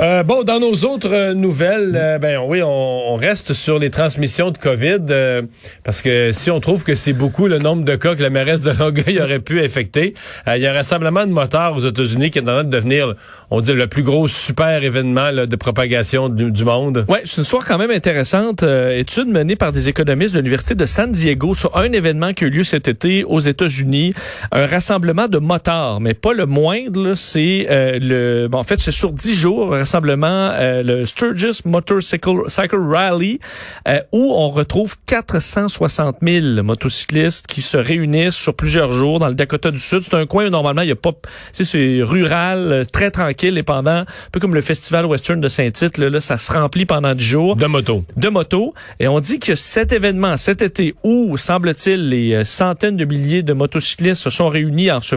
Euh, bon, dans nos autres euh, nouvelles, euh, ben oui, on, reste sur les transmissions de COVID parce que si on trouve que c'est beaucoup le nombre de cas que la mairesse de Longueuil aurait pu infecter, il y a un rassemblement de motards aux États-Unis qui est en train de devenir, on dit, le plus gros super événement de propagation du, monde. Ouais, c'est une histoire quand même intéressante. étude menée par des économistes de l'université de San Diego sur un événement qui a eu lieu cet été aux États-Unis, un rassemblement de motards, mais pas le moindre. C'est le, bon, en fait, c'est sur dix jours rassemblement, euh, le Sturgis Motorcycle Cycle Rally, euh, où on retrouve 460 000 motocyclistes qui se réunissent sur plusieurs jours dans le Dakota du Sud. C'est un coin où normalement il y a pas, c'est rural, euh, très tranquille et pendant, un peu comme le festival western de Saint-Tite, là, là, ça se remplit pendant 10 jours. De moto. De moto. Et on dit que cet événement, cet été, où semble-t-il les centaines de milliers de motocyclistes se sont réunis en se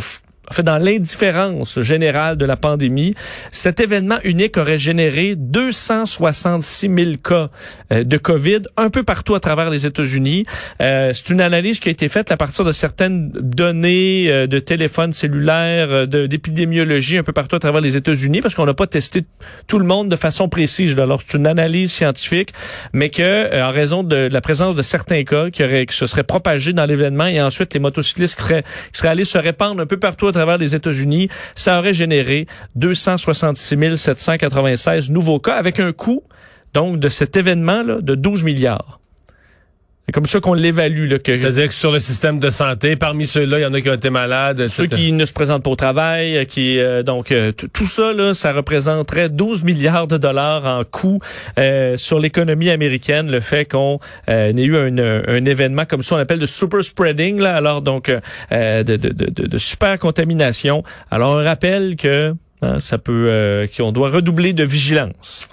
en fait, dans l'indifférence générale de la pandémie, cet événement unique aurait généré 266 000 cas euh, de COVID un peu partout à travers les États-Unis. Euh, c'est une analyse qui a été faite à partir de certaines données euh, de téléphones cellulaires, d'épidémiologie un peu partout à travers les États-Unis, parce qu'on n'a pas testé tout le monde de façon précise. Alors, c'est une analyse scientifique, mais que, en raison de la présence de certains cas qui, auraient, qui se seraient propagés dans l'événement et ensuite les motocyclistes qui seraient, qui seraient allés se répandre un peu partout travers les États-Unis, ça aurait généré 266 796 nouveaux cas avec un coût donc de cet événement là de 12 milliards. C'est comme ça qu'on l'évalue. C'est-à-dire que sur le système de santé, parmi ceux-là, il y en a qui ont été malades. Ceux qui ne se présentent pas au travail, euh, qui euh, donc euh, tout ça, là, ça représenterait 12 milliards de dollars en coûts sur l'économie américaine, le fait qu'on ait eu un, un, événement comme ça, on appelle de super spreading, là, alors donc de, de, de, de, super contamination. Alors on rappelle que hein, ça peut qu'on doit redoubler de vigilance.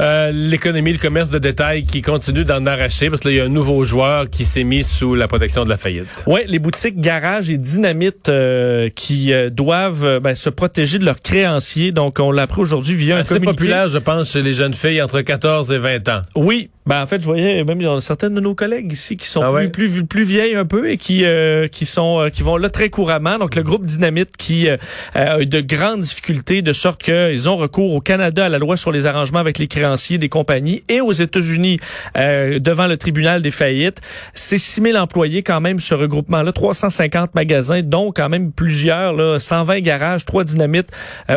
Euh, l'économie, le commerce de détail qui continue d'en arracher parce qu'il y a un nouveau joueur qui s'est mis sous la protection de la faillite. Oui, les boutiques Garage et Dynamite euh, qui euh, doivent ben, se protéger de leurs créanciers. Donc, on l'a appris aujourd'hui via un communiqué. C'est populaire, je pense, chez les jeunes filles entre 14 et 20 ans. Oui, ben en fait, je voyais même il y a certaines de nos collègues ici qui sont ah plus, plus, plus vieilles un peu et qui euh, qui sont euh, qui vont là très couramment. Donc le groupe Dynamite qui euh, a eu de grandes difficultés de sorte qu'ils ont recours au Canada à la loi sur les arrangements avec les créanciers des compagnies et aux États-Unis devant le tribunal des faillites. C'est 6000 employés quand même ce regroupement là, 350 magasins dont quand même plusieurs là, 120 garages, trois dynamites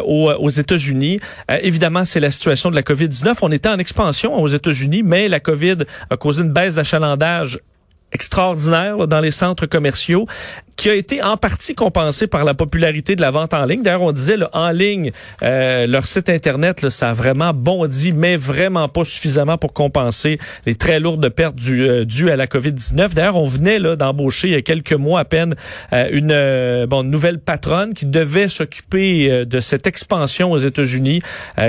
aux, aux États-Unis. évidemment, c'est la situation de la Covid-19. On était en expansion aux États-Unis, mais la la COVID a causé une baisse d'achalandage extraordinaire dans les centres commerciaux qui a été en partie compensé par la popularité de la vente en ligne. D'ailleurs, on disait là, en ligne, euh, leur site internet, là, ça a vraiment bondi, mais vraiment pas suffisamment pour compenser les très lourdes pertes dues euh, à la COVID-19. D'ailleurs, on venait là d'embaucher il y a quelques mois à peine euh, une bon nouvelle patronne qui devait s'occuper de cette expansion aux États-Unis,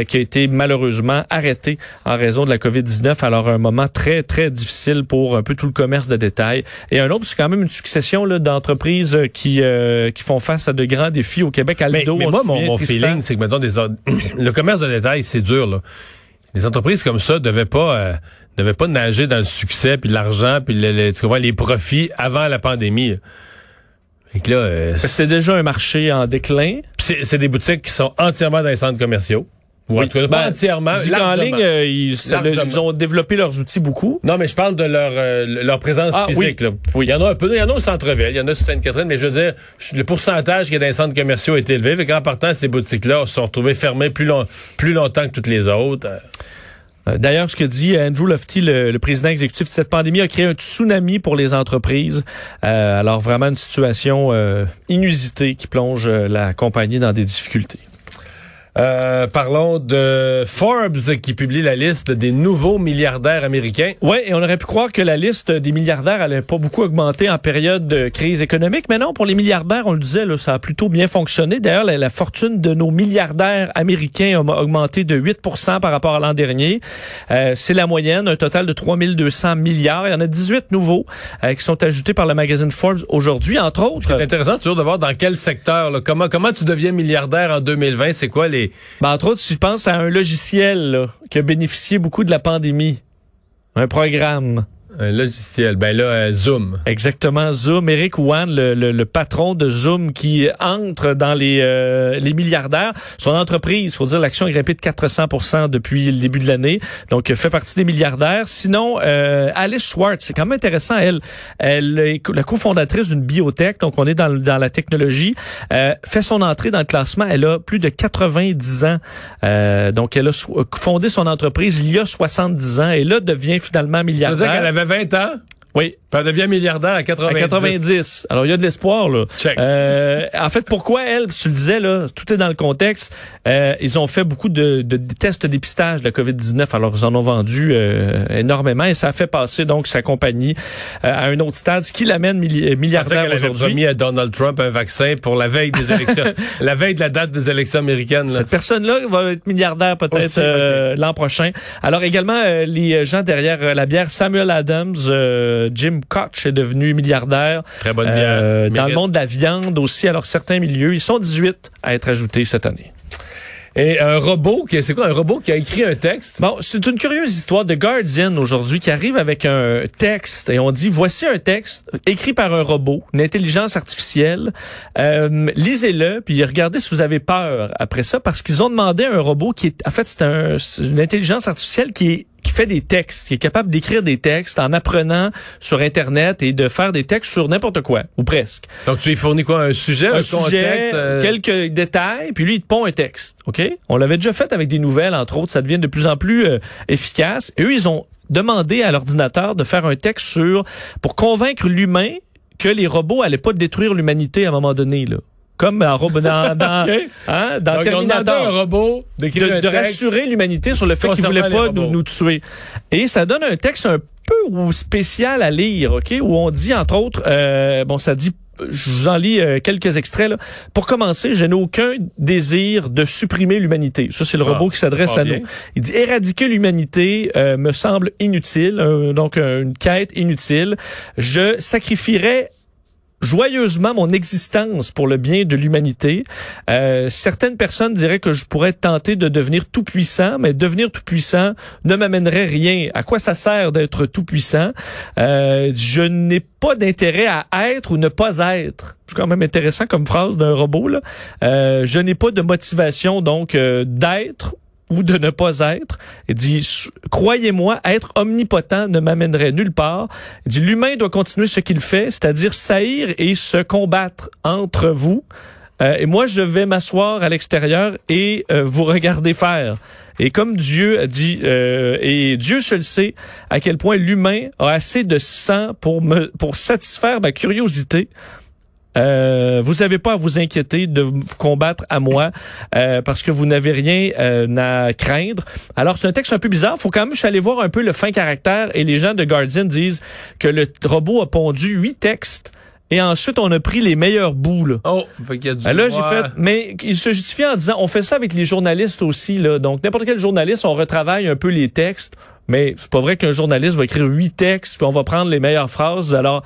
qui a été malheureusement arrêtée en raison de la COVID-19. Alors, un moment très très difficile pour un peu tout le commerce de détail. Et un autre, c'est quand même une succession d'entreprises qui, euh, qui font face à de grands défis au Québec. mais, moi, mon, feeling, c'est que maintenant, des, le commerce de détail, c'est dur. Là. Les entreprises comme ça devaient pas... Euh, devaient pas nager dans le succès puis l'argent puis les, les profits avant la pandémie. là, euh, c'était déjà un marché en déclin. C'est des boutiques qui sont entièrement dans les centres commerciaux. Oui. En tout cas, pas entièrement. En ligne, euh, ils, ils, ont développé leurs outils beaucoup. Non, mais je parle de leur euh, leur présence ah, physique. Là. Oui. Il y en a un peu, il y en a au centre-ville, il y en a sur Sainte-Catherine, mais je veux dire, le pourcentage qui est dans les centres commerciaux est élevé. Fait qu'en partant, ces boutiques-là se sont retrouvées fermées plus, long, plus longtemps que toutes les autres. Euh, d'ailleurs, ce que dit Andrew Lofty, le, président exécutif de cette pandémie, a créé un tsunami pour les entreprises. alors vraiment une situation inusitée qui plonge la compagnie dans des difficultés. Euh, parlons de Forbes qui publie la liste des nouveaux milliardaires américains. Oui, et on aurait pu croire que la liste des milliardaires allait pas beaucoup augmenter en période de crise économique, mais non, pour les milliardaires, on le disait, là, ça a plutôt bien fonctionné. D'ailleurs, la, fortune de nos milliardaires américains a augmenté de 8% par rapport à l'an dernier. Euh, c'est la moyenne, un total de 3200 milliards. Il y en a 18 nouveaux euh, qui sont ajoutés par le magazine Forbes aujourd'hui, entre autres. C'est intéressant toujours de voir dans quel secteur, là, comment comment tu deviens milliardaire en 2020, c'est quoi les ben, entre autres, je pense à un logiciel qui a bénéficié beaucoup de la pandémie. Un programme. Un logiciel. Ben là, euh, Zoom. Exactement, Zoom. Eric Wan, le, le, patron de Zoom qui entre dans les, euh, les milliardaires. Son entreprise, faut dire, l'action a grimpé de 400 depuis le début de l'année. Donc, fait partie des milliardaires. Sinon, euh, Alice Schwartz, c'est quand même intéressant, elle. Elle est la cofondatrice d'une biotech, donc on est dans, dans la technologie. fait son entrée dans le classement. Elle a plus de 90 ans. donc, elle a fondé son entreprise il y a 70 ans et là devient finalement milliardaire. Ça veut dire qu'elle avait 20 ans? Oui. Puis elle devient milliardaire à 90. À 90. Alors, il y a de l'espoir, là. Euh, en fait, pourquoi elle, tu le disais, là, tout est dans le contexte. Euh, ils ont fait beaucoup de, de, tests de dépistage de la COVID-19. Alors, ils en ont vendu euh, énormément et ça a fait passer, donc, sa compagnie euh, à un autre stade, ce qui l'amène milliardaire aujourd'hui. promis à Donald Trump un vaccin pour la veille des élections, la veille de la date des élections américaines. Cette personne-là va être milliardaire peut-être euh, l'an prochain. Alors, également, les gens derrière la bière, Samuel Adams, Jim Koch est devenu milliardaire. Très bonne. Euh, dans le monde de la viande aussi. Alors, certains milieux, ils sont 18 à être ajoutés cette année. Et un robot, c'est quoi un robot qui a écrit un texte? Bon, c'est une curieuse histoire de Guardian aujourd'hui qui arrive avec un texte et on dit voici un texte écrit par un robot, une intelligence artificielle. Euh, lisez-le puis regardez si vous avez peur après ça parce qu'ils ont demandé à un robot qui est en fait c'est un, une intelligence artificielle qui est qui fait des textes, qui est capable d'écrire des textes en apprenant sur Internet et de faire des textes sur n'importe quoi, ou presque. Donc, tu lui fournis quoi? Un sujet, un, sujet, euh? quelques détails, puis lui, il te pond un texte. OK? On l'avait déjà fait avec des nouvelles, entre autres. Ça devient de plus en plus euh, efficace. Et eux, ils ont demandé à l'ordinateur de faire un texte sur, pour convaincre l'humain que les robots allaient pas détruire l'humanité à un moment donné, là comme dans, dans, dans, hein, dans Terminator. un robot de, de rassurer l'humanité sur le fait qu'il voulait pas nous, nous, tuer. Et ça donne un texte un peu spécial à lire, ok, où on dit entre autres, euh, bon, ça dit je vous en lis euh, quelques extraits. Là. Pour commencer, je n'ai aucun désir de supprimer l'humanité. Ça, c'est le ah, robot qui s'adresse à nous. Il dit éradiquer l'humanité euh, me semble inutile, donc une quête inutile. Je sacrifierais joyeusement mon existence pour le bien de l'humanité. Euh, certaines personnes diraient que je pourrais tenter de devenir tout puissant, mais devenir tout puissant ne m'amènerait rien. À quoi ça sert d'être tout puissant euh, Je n'ai pas d'intérêt à être ou ne pas être. C'est quand même intéressant comme phrase d'un robot. Là. Euh, je n'ai pas de motivation donc euh, d'être ou de ne pas être. Il dit, croyez-moi, être omnipotent ne m'amènerait nulle part. Il dit, l'humain doit continuer ce qu'il fait, c'est-à-dire saillir et se combattre entre vous. Euh, et moi, je vais m'asseoir à l'extérieur et euh, vous regarder faire. Et comme Dieu a dit, euh, et Dieu seul sait à quel point l'humain a assez de sang pour me pour satisfaire ma curiosité. Euh, vous n'avez pas à vous inquiéter de vous combattre à moi euh, parce que vous n'avez rien euh, à craindre. Alors, c'est un texte un peu bizarre. faut quand même aller voir un peu le fin caractère et les gens de Guardian disent que le robot a pondu huit textes et ensuite, on a pris les meilleurs bouts. Là, oh, fait y a du là j'ai fait. Mais il se justifie en disant, on fait ça avec les journalistes aussi. Là. Donc, n'importe quel journaliste, on retravaille un peu les textes. Mais c'est pas vrai qu'un journaliste va écrire huit textes, puis on va prendre les meilleures phrases. Alors,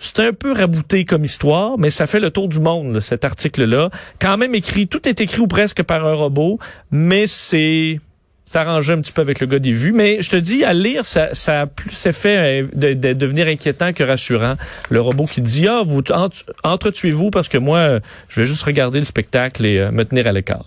c'est un peu rabouté comme histoire, mais ça fait le tour du monde, cet article-là. Quand même écrit, tout est écrit ou presque par un robot, mais c'est s'arranger un petit peu avec le gars des vues. Mais je te dis, à lire, ça, ça a plus effet euh, de, de, devenir inquiétant que rassurant. Le robot qui dit, ah, vous entretuez-vous parce que moi, je vais juste regarder le spectacle et euh, me tenir à l'écart.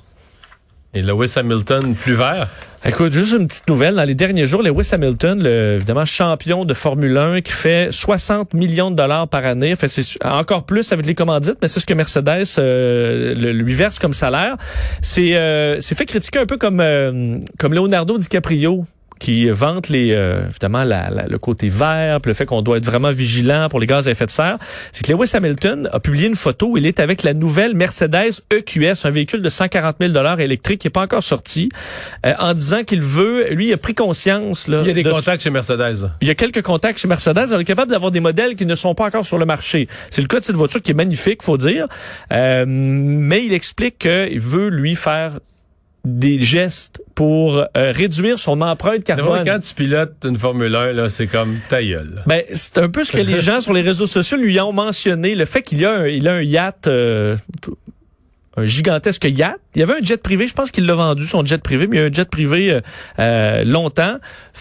Et Lewis Hamilton plus vert? Écoute, juste une petite nouvelle. Dans les derniers jours, Lewis Hamilton, le, évidemment champion de Formule 1, qui fait 60 millions de dollars par année, fait c'est encore plus avec les commandites, mais c'est ce que Mercedes euh, lui verse comme salaire. C'est euh, c'est fait critiquer un peu comme euh, comme Leonardo DiCaprio qui vante les euh, évidemment la, le côté vert, puis le fait qu'on doit être vraiment vigilant pour les gaz à effet de serre, c'est que Lewis Hamilton a publié une photo où il est avec la nouvelle Mercedes EQS, un véhicule de 140 000 dollars électrique qui est pas encore sorti, euh, en disant qu'il veut, lui, il a pris conscience. Là, il y a des contacts chez Mercedes. Il y a quelques contacts chez Mercedes. Il est capable d'avoir des modèles qui ne sont pas encore sur le marché. C'est le cas de cette voiture qui est magnifique, faut dire. Euh, mais il explique qu'il veut lui faire des gestes pour euh, réduire son empreinte carbone. quand tu pilotes une Formule 1, là, c'est comme ta gueule. Ben, c'est un peu ce que les gens sur les réseaux sociaux lui ont mentionné, le fait qu'il a un, il a un yacht euh, un gigantesque yacht. Il y avait un jet privé, je pense qu'il l'a vendu, son jet privé, mais il y a un jet privé euh, euh longtemps.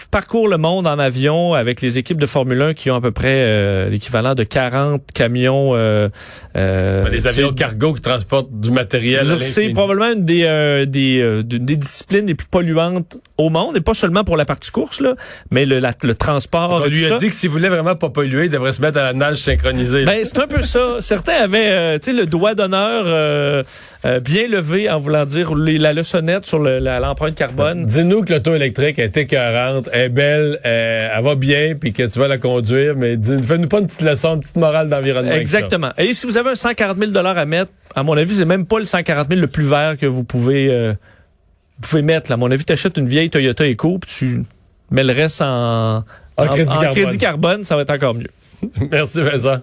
Parcourt le monde en avion avec les équipes de Formule 1 qui ont à peu près euh, l'équivalent de 40 camions. Euh, euh des avions cargo qui transportent du matériel. C'est probablement une des, des, des, disciplines les plus polluantes au monde, et pas seulement pour la partie course, là, mais le, le transport. on lui a dit que s'il voulait vraiment pas polluer, il devrait se mettre à la nage synchronisée. Ben, c'est un peu ça. Certains avaient le doigt d'honneur euh, bien levé en voulant dire la leçonnette sur l'empreinte carbone. Dis-nous que l'auto électrique est écœurante, est belle, euh, elle va bien, puis que tu vas la conduire, mais fais-nous pas une petite leçon, une petite morale d'environnement. Exactement. Et si vous avez un 140 000 à mettre, à mon avis, c'est même pas le 140 000 le plus vert que vous pouvez, euh, pouvez mettre. À mon avis, tu achètes une vieille Toyota Eco, puis tu mets le reste en, crédit, crédit carbone, ça va être encore mieux. Merci Vincent.